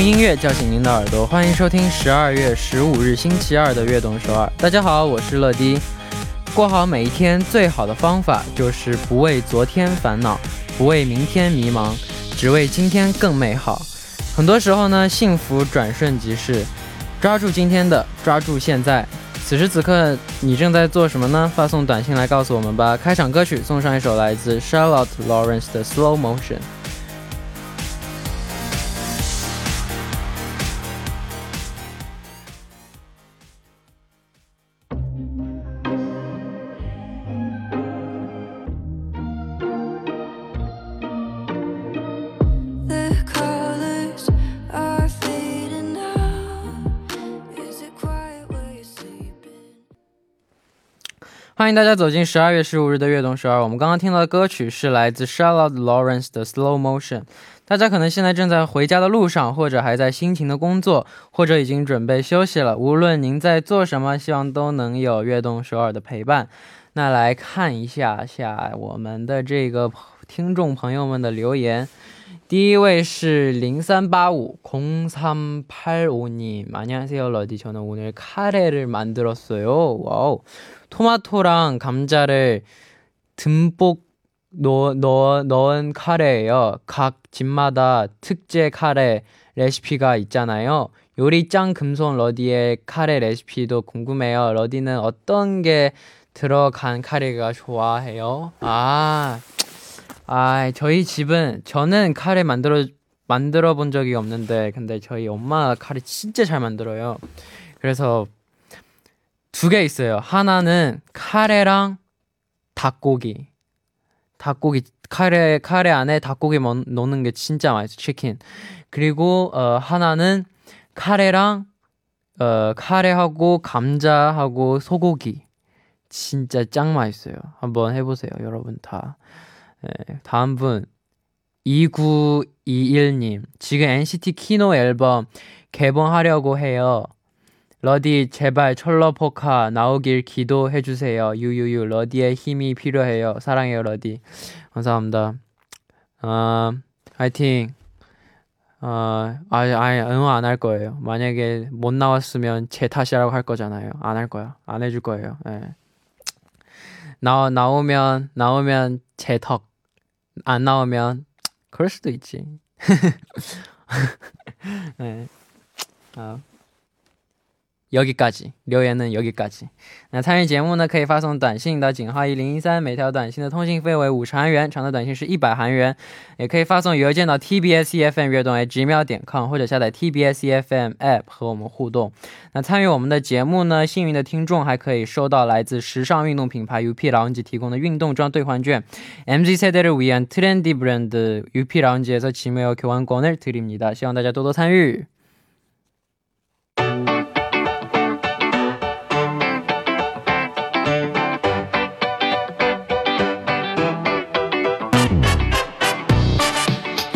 用音乐叫醒您的耳朵，欢迎收听十二月十五日星期二的《悦动首尔》。大家好，我是乐迪。过好每一天最好的方法就是不为昨天烦恼，不为明天迷茫，只为今天更美好。很多时候呢，幸福转瞬即逝，抓住今天的，抓住现在。此时此刻，你正在做什么呢？发送短信来告诉我们吧。开场歌曲送上一首来自 Charlotte Lawrence 的《Slow Motion》。欢迎大家走进十二月十五日的悦动十二。我们刚刚听到的歌曲是来自 Charlotte Lawrence 的 Slow Motion。大家可能现在正在回家的路上，或者还在辛勤的工作，或者已经准备休息了。无论您在做什么，希望都能有悦动首尔的陪伴。那来看一下下我们的这个听众朋友们的留言。第一位是零三八五空三팔오님안녕하세요러디저는오늘카레를만들었어요와우 토마토랑 감자를 듬뿍 넣어, 넣어, 넣은 카레예요. 각 집마다 특제 카레 레시피가 있잖아요. 요리 짱 금손 러디의 카레 레시피도 궁금해요. 러디는 어떤 게 들어간 카레가 좋아해요? 아, 아, 저희 집은 저는 카레 만들어 만들어 본 적이 없는데 근데 저희 엄마가 카레 진짜 잘 만들어요. 그래서 두 개 있어요. 하나는 카레랑 닭고기. 닭고기 카레 카레 안에 닭고기 넣는 게 진짜 맛있어. 치킨. 그리고 어 하나는 카레랑 어 카레하고 감자하고 소고기. 진짜 짱 맛있어요. 한번 해 보세요, 여러분 다. 네, 다음 분 2921님 지금 NCT 키노 앨범 개봉하려고 해요. 러디 제발 철러포카 나오길 기도해 주세요. 유유유 러디의 힘이 필요해요. 사랑해요 러디. 감사합니다. 어, 화이팅. 어, 아예 아예 응원 안 할 거예요. 만약에 못 나왔으면 제 탓이라고 할 거잖아요. 안 할 거야. 안 해줄 거예요. 예. 나 나오면 나오면 제 덕. 안 나오면 그럴 수도 있지. 네. 아. 여기까지留言呢여기까지那参与节目呢，可以发送短信到井号一零一三，每条短信的通信费为五十韩元，长的短信是一百韩元。也可以发送邮件到 tbsfm 悦动 gmail 点 com，或者下载 tbsfm app 和我们互动。那参与我们的节目呢，幸运的听众还可以收到来自时尚运动品牌 UP 라운지提供的运动装兑换券。MZ 세대를 위한 트렌디 브랜드 UP 라운지에서 지메어 교환권을 드립니다. 希望大家多多参与。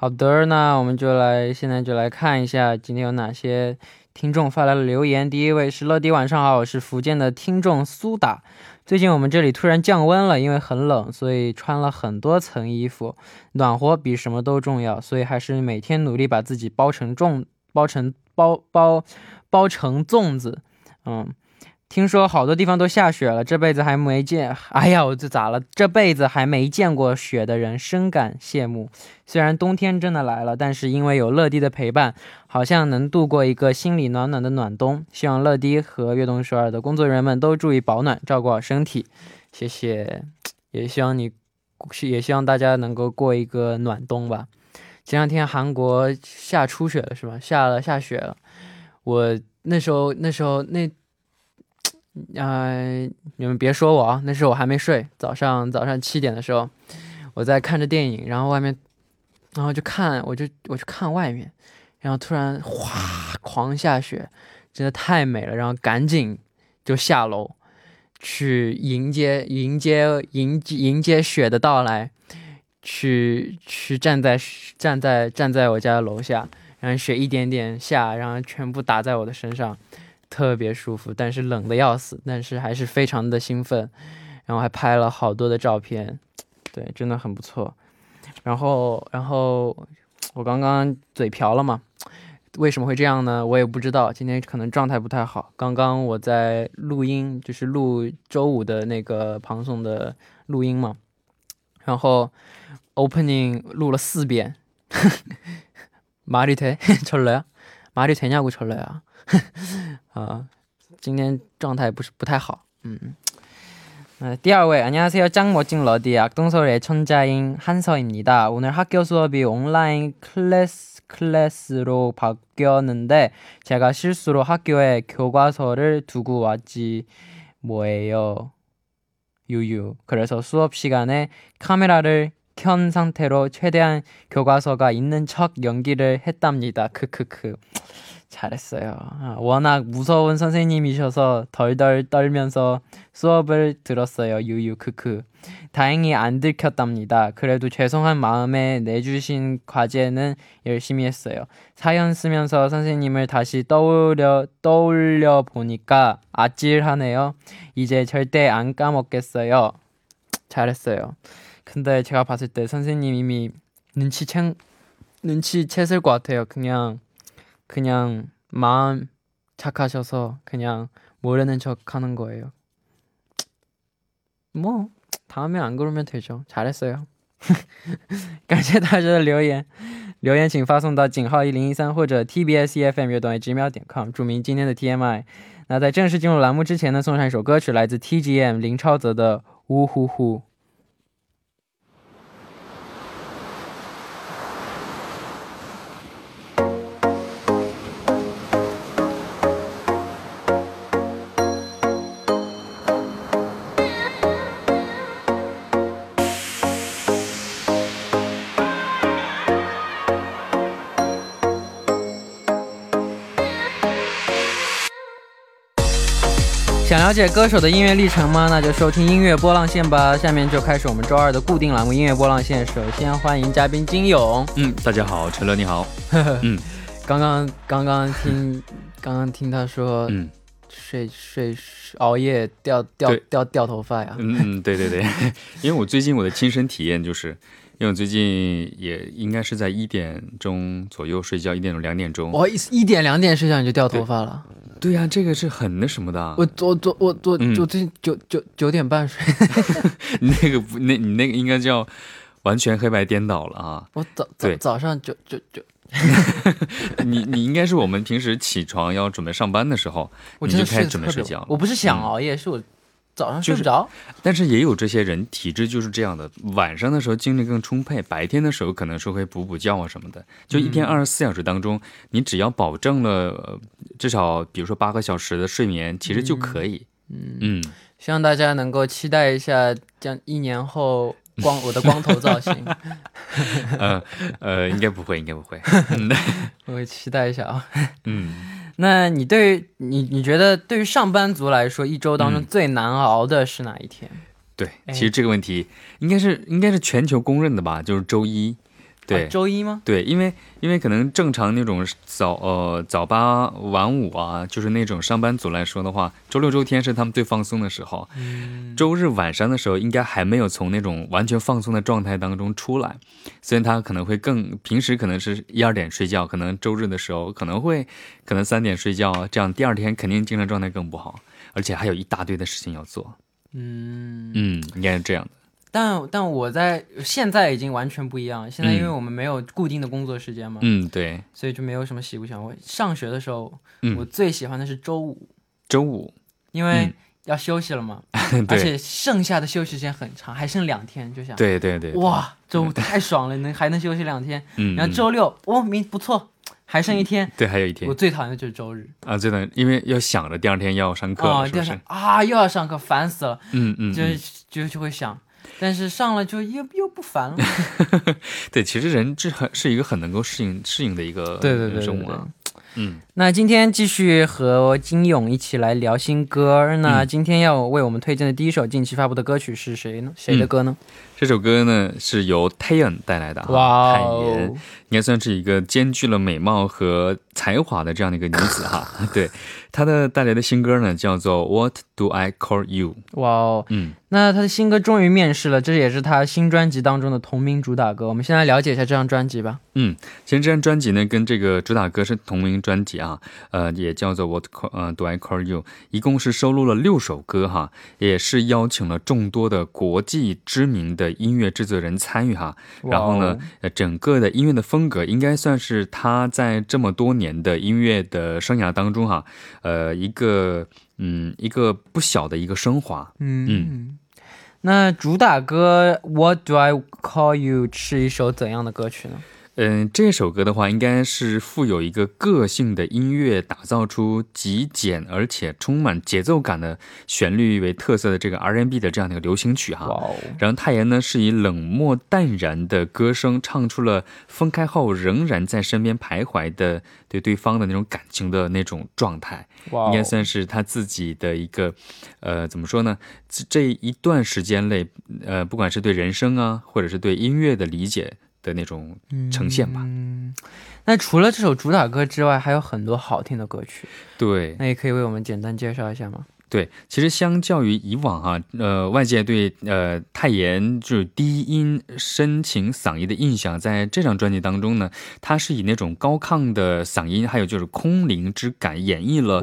好的，那我们就来，现在就来看一下今天有哪些听众发来了留言。第一位是乐迪，晚上好，我是福建的听众苏打。最近我们这里突然降温了，因为很冷，所以穿了很多层衣服，暖和比什么都重要，所以还是每天努力把自己包成粽，包成包包包成粽子，嗯。听说好多地方都下雪了，这辈子还没见。哎呀，我这咋了？这辈子还没见过雪的人深感羡慕。虽然冬天真的来了，但是因为有乐迪的陪伴，好像能度过一个心里暖暖的暖冬。希望乐迪和悦动首尔的工作人员们都注意保暖，照顾好身体。谢谢，也希望你，也希望大家能够过一个暖冬吧。前两天韩国下初雪了，是吧？下了下雪了。我那时候，那时候那。哎，你们别说我啊！那时候我还没睡，早上早上七点的时候，我在看着电影，然后外面然后就看，我就我就看外面，然后突然哗狂下雪，真的太美了，然后赶紧就下楼去迎接迎接迎迎接雪的到来，去去站在站在站在我家的楼下，然后雪一点点下，然后全部打在我的身上，特别舒服，但是冷的要死，但是还是非常的兴奋，然后还拍了好多的照片，对，真的很不错。然后，然后我刚刚嘴瓢了嘛？为什么会这样呢？我也不知道。今天可能状态不太好。刚刚我在录音，就是录周五的那个庞颂的录音嘛。然后 opening 录了四遍。马里特，错了呀？马里特냐고错了呀？啊，今天状态不是不太好。嗯。 第二位 안녕하세요 짱 멋진 러디 악동서울의 천자인 한서입니다. 오늘 학교 수업이 온라인 클래스 클래스로 바뀌었는데 제가 실수로 학교에 교과서를 두고 왔지 뭐예요. 유유. 그래서 수업 시간에 카메라를 켠 상태로 최대한 교과서가 있는 척 연기를 했답니다. 크크크. 잘했어요. 아, 워낙 무서운 선생님이셔서 덜덜 떨면서 수업을 들었어요. 유유 크크. 다행히 안 들켰답니다. 그래도 죄송한 마음에 내주신 과제는 열심히 했어요. 사연 쓰면서 선생님을 다시 떠올려 떠올려 보니까 아찔하네요. 이제 절대 안 까먹겠어요. 잘했어요. 근데 제가 봤을 때 선생님 이미 눈치채 눈치챘을 것 같아요. 그냥 그냥 마음 착하셔서 그냥 모르는 척 하는 거예요. 뭐 다음에 안 그러면 되죠. 잘했어요. 感谢大家的留言，留言请发送到井号一零一三或者 tbs efm 乐短直秒点 com，注明今天的 TMI。那在正式进入栏目之前呢，送上一首歌曲，来自 TGM 林超泽的《呜呼呼》。 了解歌手的音乐历程吗？那就收听音乐波浪线吧。下面就开始我们周二的固定栏目音乐波浪线。首先欢迎嘉宾金勇。嗯，大家好，陈乐你好。嗯，刚刚刚刚听刚刚听他说，嗯，睡睡熬夜掉掉掉掉头发呀。嗯嗯，对对对，因为我最近我的亲身体验就是。因为我最近也应该是在一点钟左右睡觉，一点钟两点钟。我一一点两点睡觉你就掉头发了？对呀，这个是很那什么的。我我我我我我最近九九九点半睡。那个不，那你那个应该叫完全黑白颠倒了啊！我早早早上九九九。你你应该是我们平时起床要准备上班的时候，你就开始准备睡觉。我不是想熬夜，是我。早上睡不着，但是也有这些人体质就是这样的，晚上的时候精力更充沛，白天的时候可能说会补补觉啊什么的。就一天二十四小时当中，你只要保证了至少比如说八个小时的睡眠，其实就可以。嗯嗯，希望大家能够期待一下，将一年后光我的光头造型。呃呃，应该不会，应该不会。我会期待一下啊。嗯。那你对于你你觉得对于上班族来说，一周当中最难熬的是哪一天？对，其实这个问题应该是应该是全球公认的吧，就是周一。对，周一吗？对，因为因为可能正常那种早呃早八晚五啊，就是那种上班族来说的话，周六周天是他们最放松的时候。嗯。周日晚上的时候，应该还没有从那种完全放松的状态当中出来，所以他可能会更平时可能是一二点睡觉，可能周日的时候可能会可能三点睡觉，这样第二天肯定精神状态更不好，而且还有一大堆的事情要做。嗯嗯，应该是这样的。但但我在现在已经完全不一样。现在因为我们没有固定的工作时间嘛，嗯，对，所以就没有什么喜不喜欢。我上学的时候，我最喜欢的是周五，周五，因为要休息了嘛，而且剩下的休息时间很长，还剩两天，就想，对对对，哇，周五太爽了，能还能休息两天。嗯，然后周六，哦，明不错，还剩一天，对，还有一天。我最讨厌的就是周日啊，最讨厌，因为要想着第二天要上课，啊，第二天啊又要上课，烦死了。嗯嗯，就就就会想。但是上了就又又不烦了。对，其实人是很是一个很能够适应适应的一个对对对生物啊。嗯，那今天继续和金勇一起来聊新歌。那今天要为我们推荐的第一首近期发布的歌曲是谁呢？谁的歌呢？这首歌呢是由 Taeyeon 带来的哈，泰妍应该算是一个兼具了美貌和才华的这样的一个女子哈。对，她的带来的新歌呢叫做 What Do I Call You？哇哦，嗯，那她的新歌终于面世了，这也是她新专辑当中的同名主打歌。我们先来了解一下这张专辑吧。嗯，其实这张专辑呢跟这个主打歌是同名专辑啊，呃，也叫做 What Call 呃 Do I Call You？一共是收录了六首歌哈，也是邀请了众多的国际知名的。音乐制作人参与哈，然后呢，呃，整个的音乐的风格应该算是他在这么多年的音乐的生涯当中哈，呃，一个嗯，一个不小的一个升华。嗯嗯，那主打歌《What Do I Call You》是一首怎样的歌曲呢？嗯，这首歌的话，应该是富有一个个性的音乐，打造出极简而且充满节奏感的旋律为特色的这个 R&B 的这样的一个流行曲哈。然后泰妍呢是以冷漠淡然的歌声唱出了分开后仍然在身边徘徊的对对方的那种感情的那种状态，应该算是他自己的一个呃怎么说呢？这一段时间内，呃，不管是对人生啊，或者是对音乐的理解。的那种呈现吧。嗯，那除了这首主打歌之外，还有很多好听的歌曲。对，那也可以为我们简单介绍一下吗？对，其实相较于以往哈，呃，外界对呃泰妍就是低音深情嗓音的印象，在这张专辑当中呢，它是以那种高亢的嗓音，还有就是空灵之感，演绎了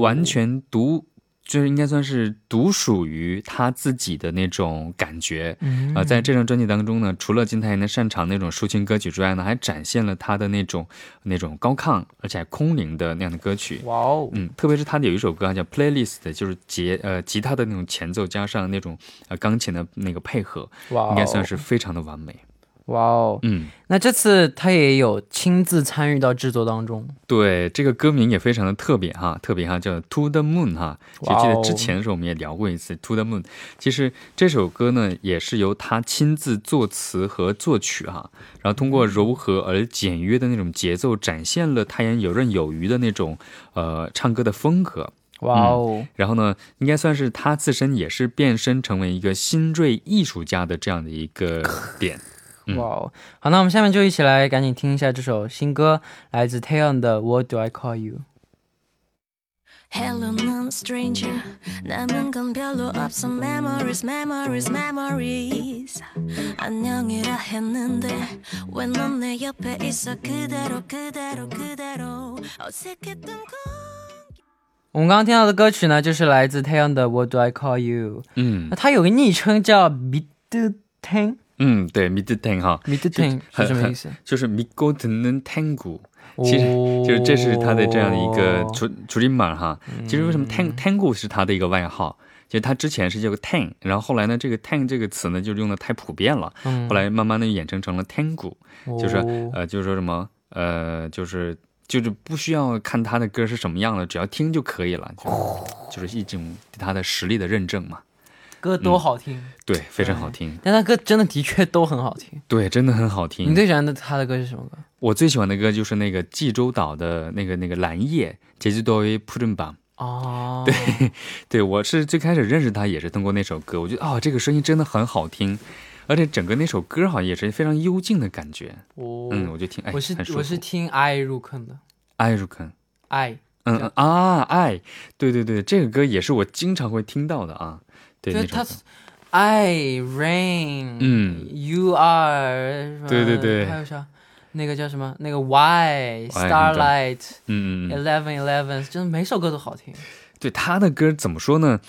完全独。就是应该算是独属于他自己的那种感觉，啊，在这张专辑当中呢，除了金泰妍的擅长那种抒情歌曲之外呢，还展现了他的那种那种高亢而且还空灵的那样的歌曲。哇哦，嗯，特别是他的有一首歌叫《Playlist》，就是吉呃吉他的那种前奏加上那种呃钢琴的那个配合，哇应该算是非常的完美。哇哦，嗯，那这次他也有亲自参与到制作当中。对，这个歌名也非常的特别哈，特别哈，叫《To the Moon》哈。就记得之前的时候我们也聊过一次《To the Moon》。其实这首歌呢，也是由他亲自作词和作曲哈，然后通过柔和而简约的那种节奏，展现了泰妍游刃有余的那种呃唱歌的风格。哇哦！然后呢，应该算是他自身也是变身成为一个新锐艺术家的这样的一个点。哇哦，好，那我们下面就一起来赶紧听一下这首新歌，来自 Taeyeon 的 What Do I Call You。Hello, non stranger. 남은 건 별로 없어. Memories, memories, memories. 안녕이라 했는데 왜넌 내 옆에 있어? 그대로, 그대로, 그대로. 어색했던 건. 我们刚刚听到的歌曲呢，就是来自 Taeyeon 的 What Do I Call You。嗯，那他有个昵称叫 Mid Tang。 嗯，对，mid ten 哈，mid ten 是什么意思？就是미고듣는 tango，其实就是这是他的这样的一个主主音码哈。其实为什么 tang tango 是他的一个外号？就他之前是叫个 tang，然后后来呢，这个 tang 这个词呢就用的太普遍了，后来慢慢的演成成了 tango，就是呃，就是说什么呃，就是就是不需要看他的歌是什么样的，只要听就可以了，就就是一种他的实力的认证嘛。 歌都好听，对，非常好听。但他歌真的的确都很好听，对，真的很好听。你最喜欢的他的歌是什么歌？我最喜欢的歌就是那个济州岛的那个那个蓝夜，杰西多维普振版哦。对，对，我是最开始认识他也是通过那首歌，我觉得哦，这个声音真的很好听，而且整个那首歌好像也是非常幽静的感觉。哦，嗯，我就听，哎，我是我是听 i 入坑的，i 入坑，i，嗯啊 i，对对对，这个歌也是我经常会听到的啊。对，他，I rain，嗯，You are，对对对，还有啥？那个叫什么？那个 Why Starlight，嗯嗯，Eleven Eleven，真的每首歌都好听。对他的歌怎么说呢？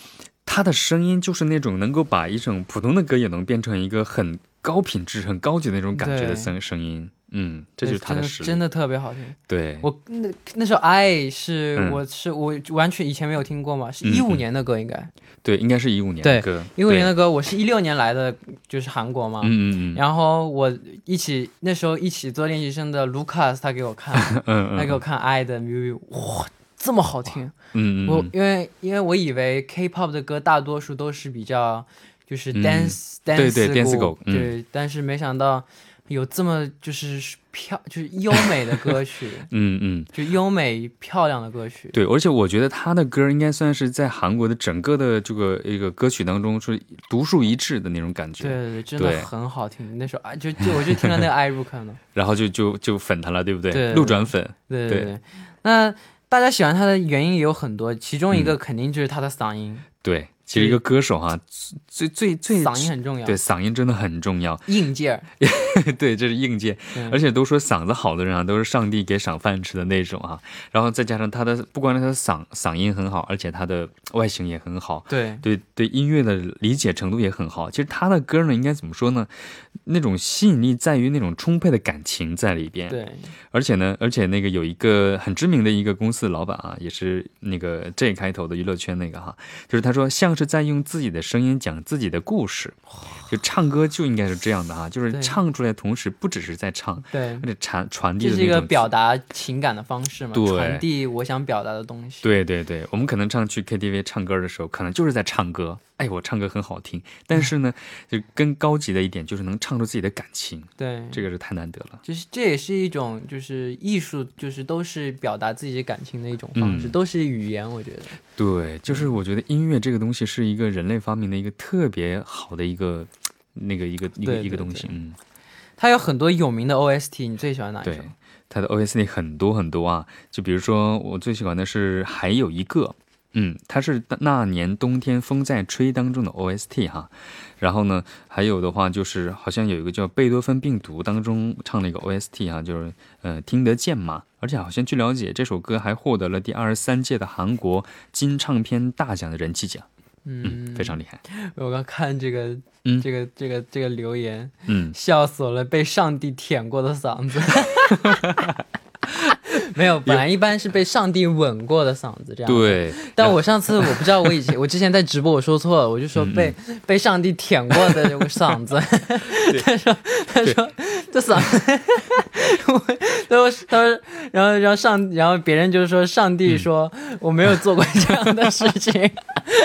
他的声音就是那种能够把一种普通的歌也能变成一个很高品质、很高级的那种感觉的声声音。嗯，这就是他的实力，真的特别好听。对我那那首《爱》是我是我完全以前没有听过嘛，是一五年的歌应该。对，应该是一五年的歌。一五年的歌，我是一六年来的，就是韩国嘛。嗯嗯嗯。然后我一起那时候一起做练习生的 Lucas，，他给我看，他给我看《爱》的 MV，哇，这么好听。嗯嗯。我因为因为我以为 K-pop 的歌大多数都是比较。就是 dance dance 对 dance 鼓，对，但是没想到有这么就是漂就是优美的歌曲，嗯嗯，就优美漂亮的歌曲。对，而且我觉得他的歌应该算是在韩国的整个的这个一个歌曲当中是独树一帜的那种感觉。对对对，真的很好听。那时候啊，就就我就听了那个《爱入坑》了，然后就就就粉他了，对不对？对，路转粉。对对对。那大家喜欢他的原因也有很多，其中一个肯定就是他的嗓音。对。其实一个歌手哈，最最最嗓音很重要，对嗓音真的很重要，硬件 对，这是硬件，而且都说嗓子好的人啊，都是上帝给赏饭吃的那种啊。然后再加上他的，不光是他的嗓嗓音很好，而且他的外形也很好，对对对，音乐的理解程度也很好。其实他的歌呢，应该怎么说呢？那种吸引力在于那种充沛的感情在里边。对，而且呢，而且那个有一个很知名的一个公司老板啊，也是那个 J 开头的娱乐圈那个哈，就是他说像。是在用自己的声音讲自己的故事，就唱歌就应该是这样的哈，就是唱出来同时不只是在唱，对，而且传传递这是一个表达情感的方式嘛，传递我想表达的东西。对对对，我们可能唱去 KTV 唱歌的时候，可能就是在唱歌。哎，我唱歌很好听，但是呢，就更高级的一点就是能唱出自己的感情。对，这个是太难得了。就是这也是一种，就是艺术，就是都是表达自己感情的一种方式，都是语言。我觉得，对，就是我觉得音乐这个东西是一个人类发明的一个特别好的一个那个一个一个一个东西。嗯，它有很多有名的 OST，你最喜欢哪一首？它的 OST 很多很多啊，就比如说我最喜欢的是还有一个。嗯，它是那年冬天风在吹当中的 OST 哈，然后呢，还有的话就是好像有一个叫贝多芬病毒当中唱了一个 OST 哈，就是呃听得见嘛，而且好像据了解这首歌还获得了第二十三届的韩国金唱片大奖的人气奖，嗯，非常厉害。我刚看这个，嗯，这个这个这个留言，嗯，笑死我了，被上帝舔过的嗓子。没有，本来一般是被上帝吻过的嗓子这样。对，但我上次我不知道，我以前我之前在直播我说错了，我就说被被上帝舔过的这个嗓子。他说他说这嗓子，他说他说，然后然后上然后别人就是说上帝说我没有做过这样的事情。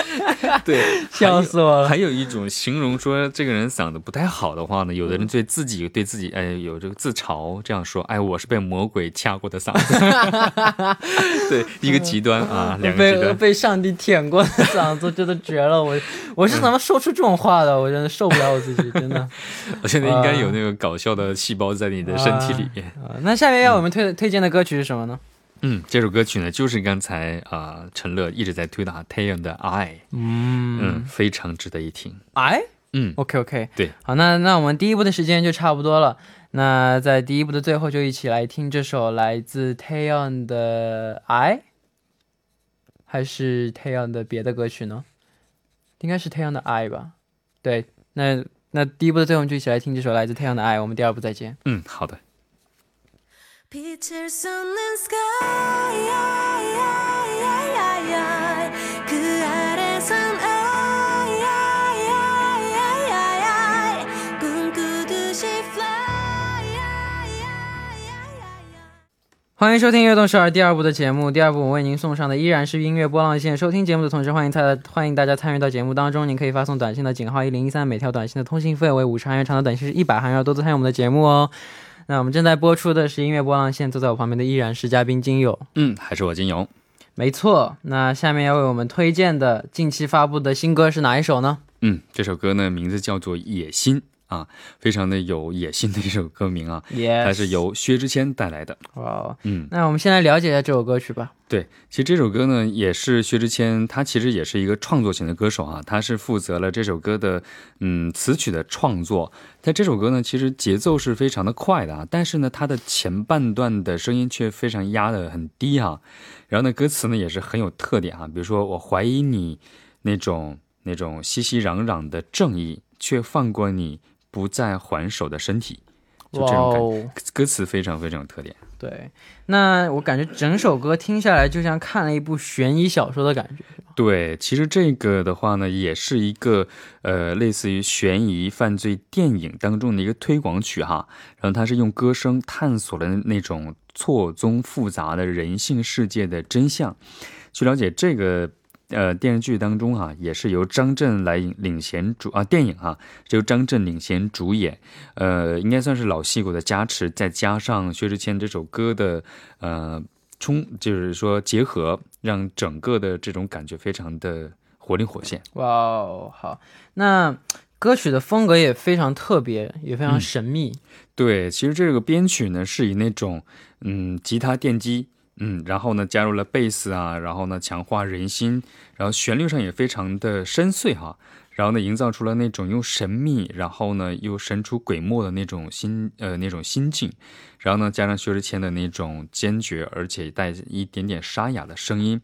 对，笑死我了。还有一种形容说这个人嗓子不太好的话呢，有的人对自己对自己哎有这个自嘲这样说，哎我是被魔鬼掐过的嗓子。对，一个极端啊，两个极端。被被上帝舔过的嗓子真的绝了，我我是怎么说出这种话的？我真的受不了我自己，真的。我现在应该有那个搞笑的细胞在你的身体里面啊。那下面要我们推推荐的歌曲是什么呢？嗯，这首歌曲呢，就是刚才啊，陈乐一直在推的《太阳的爱》，嗯嗯，非常值得一听。爱，嗯，OK OK，对，好，那那我们第一步的时间就差不多了。那在第一部的最后，就一起来听这首来自太阳的 I，还是太阳的别的歌曲呢？应该是太阳的 I 吧。对，那那第一部的最后，就一起来听这首来自太阳的 I。我们第二部再见。嗯，好的。欢迎收听《悦动十二》第二部的节目。第二部我为您送上的依然是音乐波浪线。收听节目的同时，欢迎参欢迎大家参与到节目当中。您可以发送短信的井号一零一三，每条短信的通信费为五十韩元，长的短信是一百韩元。多多参与我们的节目哦。那我们正在播出的是音乐波浪线，坐在我旁边的依然是嘉宾金友，嗯，还是我金勇，没错。那下面要为我们推荐的近期发布的新歌是哪一首呢？嗯，这首歌呢名字叫做《野心》。啊，非常的有野心的一首歌名啊，它是由薛之谦带来的。哇，嗯，那我们先来了解一下这首歌曲吧。对，其实这首歌呢，也是薛之谦，他其实也是一个创作型的歌手啊，他是负责了这首歌的嗯词曲的创作。但这首歌呢，其实节奏是非常的快的啊，但是呢，它的前半段的声音却非常压的很低啊。然后呢，歌词呢也是很有特点啊，比如说我怀疑你那种那种熙熙攘攘的正义，却放过你。不再还手的身体，就这种感觉，歌词非常非常有特点。对，那我感觉整首歌听下来就像看了一部悬疑小说的感觉。对，其实这个的话呢，也是一个呃类似于悬疑犯罪电影当中的一个推广曲哈。然后它是用歌声探索了那种错综复杂的人性世界的真相。去了解这个呃电视剧当中哈，也是由张震来领领衔主啊，电影哈是由张震领衔主演，呃，应该算是老戏骨的加持，再加上薛之谦这首歌的呃冲，就是说结合，让整个的这种感觉非常的活灵活现。哇哦，好，那歌曲的风格也非常特别，也非常神秘。对，其实这个编曲呢是以那种嗯吉他电击。嗯，然后呢，加入了贝斯啊，然后呢，强化人心，然后旋律上也非常的深邃哈，然后呢，营造出了那种又神秘，然后呢，又神出鬼没的那种心呃那种心境，然后呢，加上薛之谦的那种坚决而且带一点点沙哑的声音，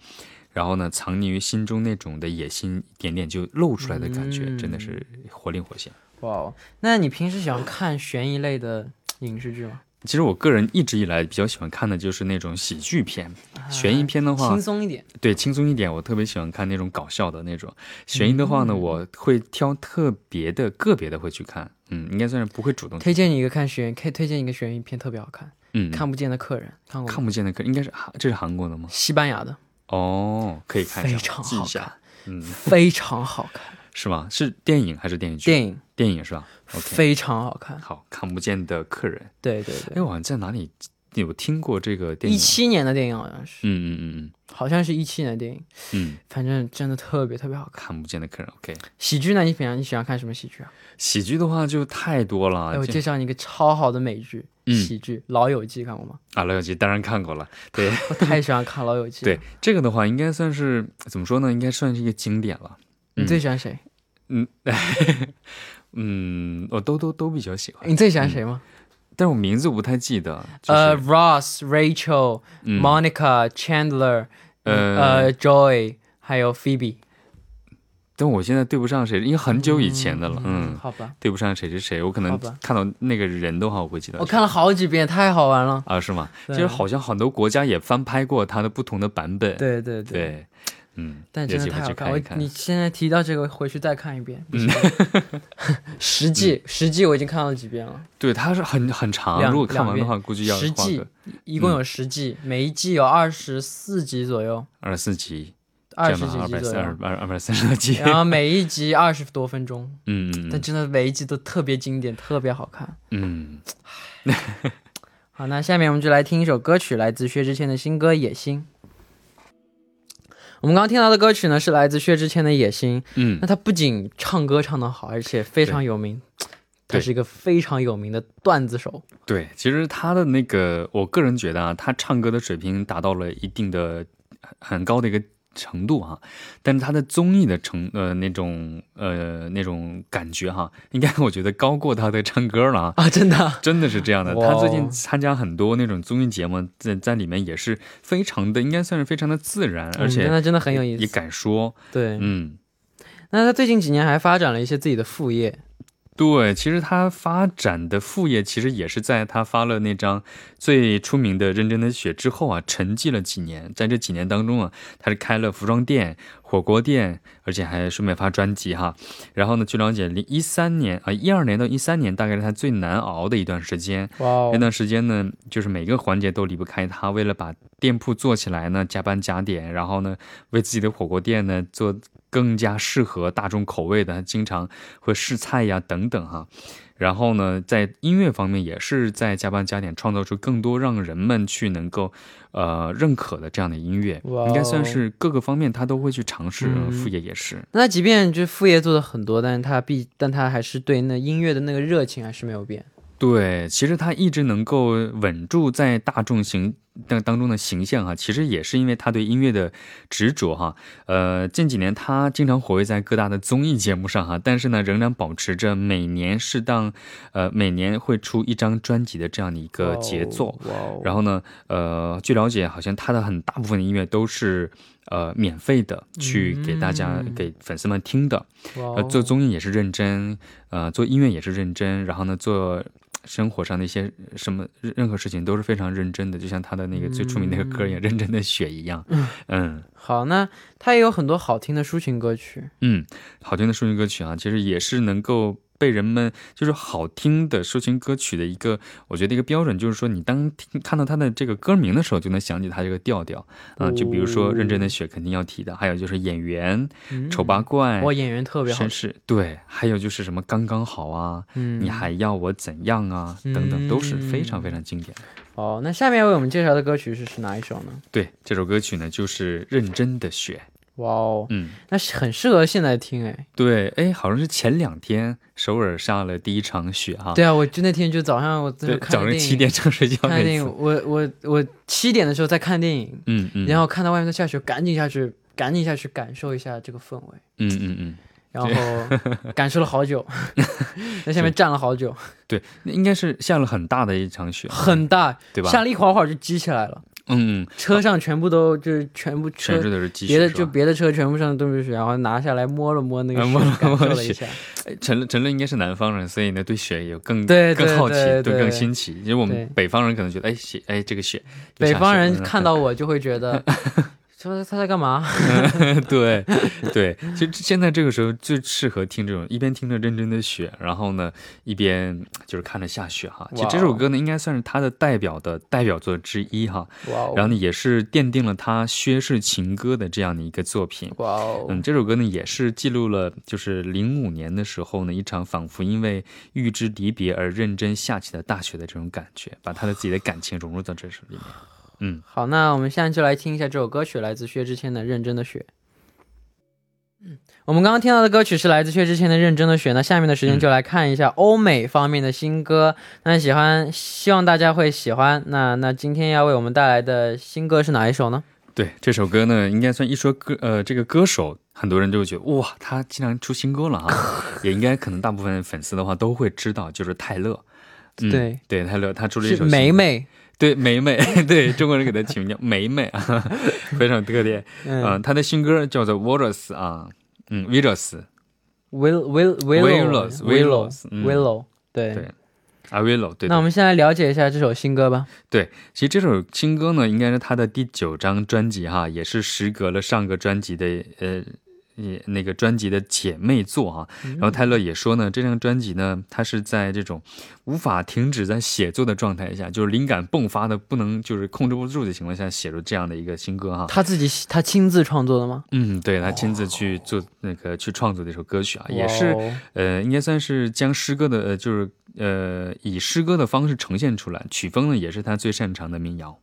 然后呢，藏匿于心中那种的野心一点点就露出来的感觉，真的是活灵活现。哇，那你平时喜欢看悬疑类的影视剧吗？其实我个人一直以来比较喜欢看的就是那种喜剧片，悬疑片的话轻松一点。对，轻松一点，我特别喜欢看那种搞笑的那种。悬疑的话呢，我会挑特别的、个别的会去看。嗯，应该算是不会主动推荐你一个看悬，可以推荐一个悬疑片，特别好看。嗯，看不见的客人看过？看不见的客人应该是韩，这是韩国的吗？西班牙的。哦，可以看一下，非常好看。嗯，非常好看。是吗？是电影还是电视剧？电影，电影是吧？非常好看。好，看不见的客人。对对对。哎，我好像在哪里有听过这个电影？一七年的电影好像是。嗯嗯嗯嗯，好像是一七年的电影。嗯，反正真的特别特别好看。看不见的客人。OK。喜剧呢？你平常你喜欢看什么喜剧啊？喜剧的话就太多了。哎，我介绍你一个超好的美剧，喜剧《老友记》，看过吗？啊，《老友记》当然看过了。对，我太喜欢看《老友记》。对，这个的话应该算是怎么说呢？应该算是一个经典了。你最喜欢谁？嗯，嗯，我都都都比较喜欢。你最喜欢谁吗？但是我名字我不太记得。呃，Ross、Rachel、Monica、Chandler，呃，Joy，还有 Phoebe。但我现在对不上谁，因为很久以前的了。嗯，好吧，对不上谁是谁，我可能看到那个人的话，我会记得。我看了好几遍，太好玩了啊！是吗？其实好像很多国家也翻拍过它的不同的版本。对对对。嗯，但真的太好看，我你现在提到这个，回去再看一遍。嗯，实际实际我已经看了几遍了。对，它是很很长，如果看完的话，估计要十季，一共有十季，每一季有二十四集左右。二十四集，二十几集左右，二二百三十多集。然后每一集二十多分钟。嗯嗯。但真的每一集都特别经典，特别好看。嗯。好，那下面我们就来听一首歌曲，来自薛之谦的新歌《野心》。我们刚刚听到的歌曲呢，是来自薛之谦的《野心》。嗯，那他不仅唱歌唱得好，而且非常有名，他是一个非常有名的段子手。对，其实他的那个，我个人觉得啊，他唱歌的水平达到了一定的很高的一个。程度哈，但是他的综艺的成呃那种呃那种感觉哈，应该我觉得高过他的唱歌了啊啊，真的真的是这样的。他最近参加很多那种综艺节目，在在里面也是非常的，应该算是非常的自然，而且真的真的很有意思，也敢说。对，嗯，那他最近几年还发展了一些自己的副业。对，其实他发展的副业其实也是在他发了那张最出名的《认真的雪》之后啊，沉寂了几年。在这几年当中啊，他是开了服装店、火锅店，而且还顺便发专辑哈。然后呢，据了解，零一三年啊，一二年到一三年，大概是他最难熬的一段时间。哇，那段时间呢，就是每个环节都离不开他。为了把店铺做起来呢，加班加点，然后呢，为自己的火锅店呢做。更加适合大众口味的，经常会试菜呀等等哈。然后呢，在音乐方面也是在加班加点，创造出更多让人们去能够呃认可的这样的音乐。应该算是各个方面他都会去尝试。副业也是。那即便就副业做的很多，但是他必但他还是对那音乐的那个热情还是没有变。对，其实他一直能够稳住在大众形当当中的形象哈，其实也是因为他对音乐的执着哈。呃，近几年他经常活跃在各大的综艺节目上哈，但是呢，仍然保持着每年适当，呃，每年会出一张专辑的这样的一个节奏。然后呢，呃，据了解，好像他的很大部分的音乐都是呃免费的，去给大家给粉丝们听的。呃，做综艺也是认真，呃，做音乐也是认真，然后呢，做。生活上的一些什么任何事情都是非常认真的，就像他的那个最出名那个歌一样，认真的雪一样。嗯，好，那他也有很多好听的抒情歌曲。嗯，好听的抒情歌曲啊，其实也是能够被人们就是好听的抒情歌曲的一个，我觉得一个标准就是说，你当听看到它的这个歌名的时候，就能想起它这个调调啊。就比如说《认真的雪》，肯定要提的，还有就是演员《丑八怪》，哇，演员特别好，绅士对，还有就是什么刚刚好啊，你还要我怎样啊，等等，都是非常非常经典的。哦，那下面为我们介绍的歌曲是是哪一首呢？对，这首歌曲呢就是《认真的雪》。哇哦，嗯，那是很适合现在听哎。对，哎，好像是前两天首尔下了第一场雪哈。对啊，我就那天就早上我在早上七点正睡觉。看电影，我我我七点的时候在看电影，嗯嗯，然后看到外面在下雪，赶紧下去，赶紧下去感受一下这个氛围。嗯嗯嗯，然后感受了好久，在下面站了好久。对，那应该是下了很大的一场雪，很大，对吧？下了一会儿会儿就积起来了。嗯，车上全部都就是全部车都是积雪，别的就别的车全部上都是雪，然后拿下来摸了摸那个摸 了摸了一下。陈乐陈乐应该是南方人，所以呢对雪有更对更好奇，对更新奇。因为我们北方人可能觉得，哎雪，哎这个雪，北方人看到我就会觉得。说他在干嘛？对，对，其实现在这个时候最适合听这种一边听着认真的雪，然后呢一边就是看着下雪哈。其实这首歌呢应该算是他的代表的代表作之一哈。哇！然后呢也是奠定了他薛氏情歌的这样的一个作品。哇哦！嗯，这首歌呢也是记录了就是零五年的时候呢一场仿佛因为预知离别而认真下起的大雪的这种感觉，把他的自己的感情融入到这首里面。嗯，好，那我们现在就来听一下这首歌曲，来自薛之谦的《认真的雪》。嗯，我们刚刚听到的歌曲是来自薛之谦的《认真的雪》。那下面的时间就来看一下欧美方面的新歌。那喜欢，希望大家会喜欢。那那今天要为我们带来的新歌是哪一首呢？对，这首歌呢，应该算一说歌，呃，这个歌手，很多人就会觉得哇，他竟然出新歌了啊！也应该可能大部分粉丝的话都会知道，就是泰勒。对对，泰勒他出了一首《美美》。对，美美，对中国人给他起名叫美美啊，非常特点。嗯，他的新歌叫做 Virus 啊，嗯，Virus，Will Will Willows Willows Willow，对对，啊 Willow，对。那我们先来了解一下这首新歌吧。对，其实这首新歌呢，应该是他的第九张专辑哈，也是时隔了上个专辑的呃。也那个专辑的姐妹作啊，然后泰勒也说呢，这张专辑呢，他是在这种无法停止在写作的状态下，就是灵感迸发的不能就是控制不住的情况下，写出这样的一个新歌哈。他自己他亲自创作的吗？嗯，对他亲自去做那个去创作的一首歌曲啊，也是呃，应该算是将诗歌的呃，就是呃，以诗歌的方式呈现出来，曲风呢也是他最擅长的民谣。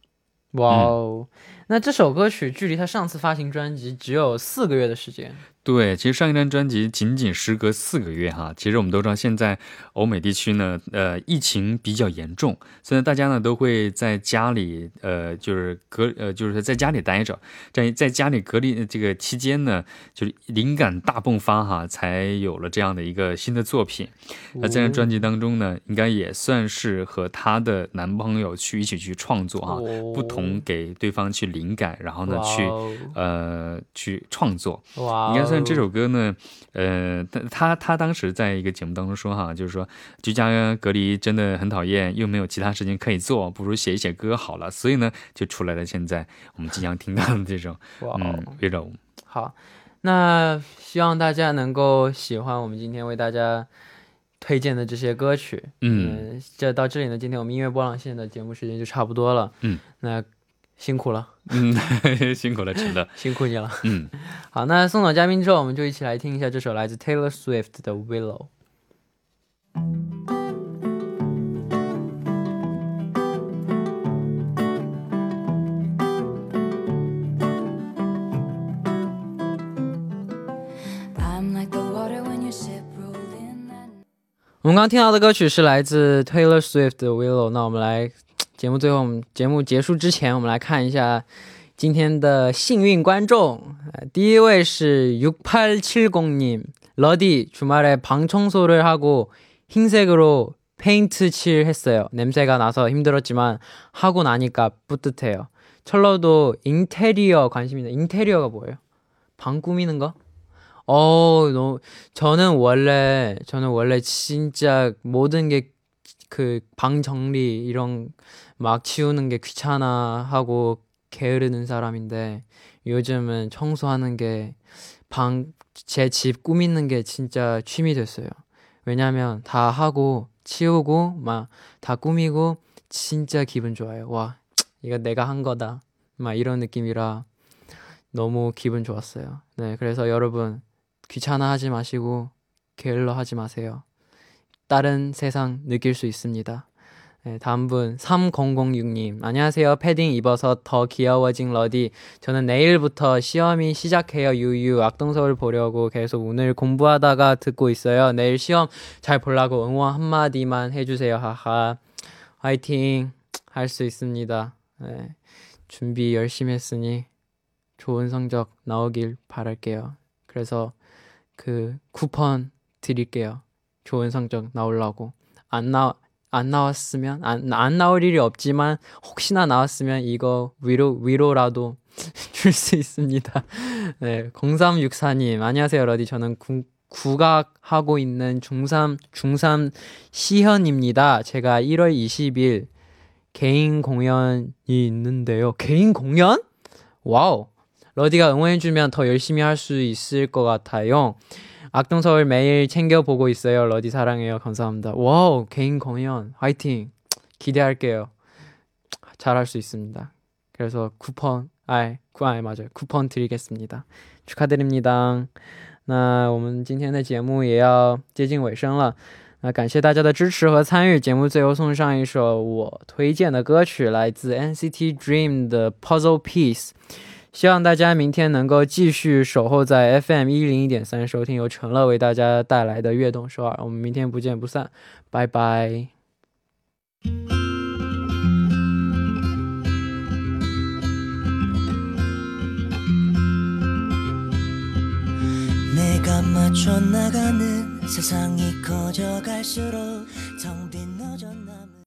哇哦，那这首歌曲距离他上次发行专辑只有四个月的时间。对，其实上一张专辑仅仅时隔四个月哈。其实我们都知道，现在欧美地区呢，呃，疫情比较严重，所以大家呢都会在家里，呃，就是隔，呃，就是在家里待着，在在家里隔离这个期间呢，就是灵感大迸发哈，才有了这样的一个新的作品。那这张专辑当中呢，应该也算是和她的男朋友去一起去创作哈，不同给对方去灵感，然后呢去呃去创作，应该是。但这首歌呢，呃，他他他当时在一个节目当中说哈，就是说居家隔离真的很讨厌，又没有其他事情可以做，不如写一写歌好了。所以呢，就出来了现在我们即将听到的这首 嗯《Willow》。好，那希望大家能够喜欢我们今天为大家推荐的这些歌曲。嗯，这到这里呢，今天我们音乐波浪线的节目时间就差不多了。嗯，那。辛苦了，嗯，辛苦了，陈乐 辛苦你了，嗯，好，那送走嘉宾之后，我们就一起来听一下这首来自 Taylor Swift 的 Willow。我们刚听到的歌曲是来自 Taylor Swift 的 Willow，那我们来。节目最后，我们节目结束之前，我们来看一下今天的幸运观众。第一位是六八七零님 러디 주말에 방 청소를 하고 흰색으로 페인트 칠했어요. 냄새가 나서 힘들었지만 하고 나니까 뿌듯해요. 철러도 인테리어 관심있는 인테리어가 뭐예요? 방 꾸미는 거? 어, 너무 저는 원래 저는 원래 진짜 모든 게 그 방 정리 이런 막 치우는 게 귀찮아 하고 게으르는 사람인데 요즘은 청소하는 게 방, 제 집 꾸미는 게 진짜 취미 됐어요. 왜냐면 다 하고 치우고 막 다 꾸미고 진짜 기분 좋아요. 와 이거 내가 한 거다. 막 이런 느낌이라 너무 기분 좋았어요. 네, 그래서 여러분 귀찮아하지 마시고 게을러 하지 마세요. 다른 세상 느낄 수 있습니다. 네, 다음 분 3006님. 안녕하세요. 패딩 입어서 더 귀여워진 러디. 저는 내일부터 시험이 시작해요. 유유. 악동서울 보려고 계속 오늘 공부하다가 듣고 있어요. 내일 시험 잘 보려고 응원 한마디만 해주세요. 하하. 화이팅. 할 수 있습니다. 네, 준비 열심히 했으니 좋은 성적 나오길 바랄게요. 그래서 그 쿠폰 드릴게요. 좋은 성적 나오려고. 안 나, 안 나왔으면 안, 안 나올 일이 없지만 혹시나 나왔으면 이거 위로 위로라도 줄 수 있습니다. 네, 0364님 안녕하세요 러디 저는 구, 국악하고 있는 중3 중3 시현입니다. 제가 1월 20일 개인 공연이 있는데요. 개인 공연? 와우. 러디가 응원해주면 더 열심히 할 수 있을 것 같아요. 악동서울 매일 챙겨보고 있어요. 러디 사랑해요. 감사합니다. 와우, 개인 공연. 화이팅. 기대할게요. 잘할 수 있습니다. 그래서 쿠폰, 아, 구, 아, 맞아요. 쿠폰 드리겠습니다. 축하드립니다. 那我们今天的节目也要接近尾声了。那感谢大家的支持和参与。节目最后送上一首我推荐的歌曲，来自 NCT Dream 的 Puzzle Piece。 希望大家明天能够继续守候在 FM 一零一点三，收听由陈乐为大家带来的《悦动首尔》。我们明天不见不散，拜拜。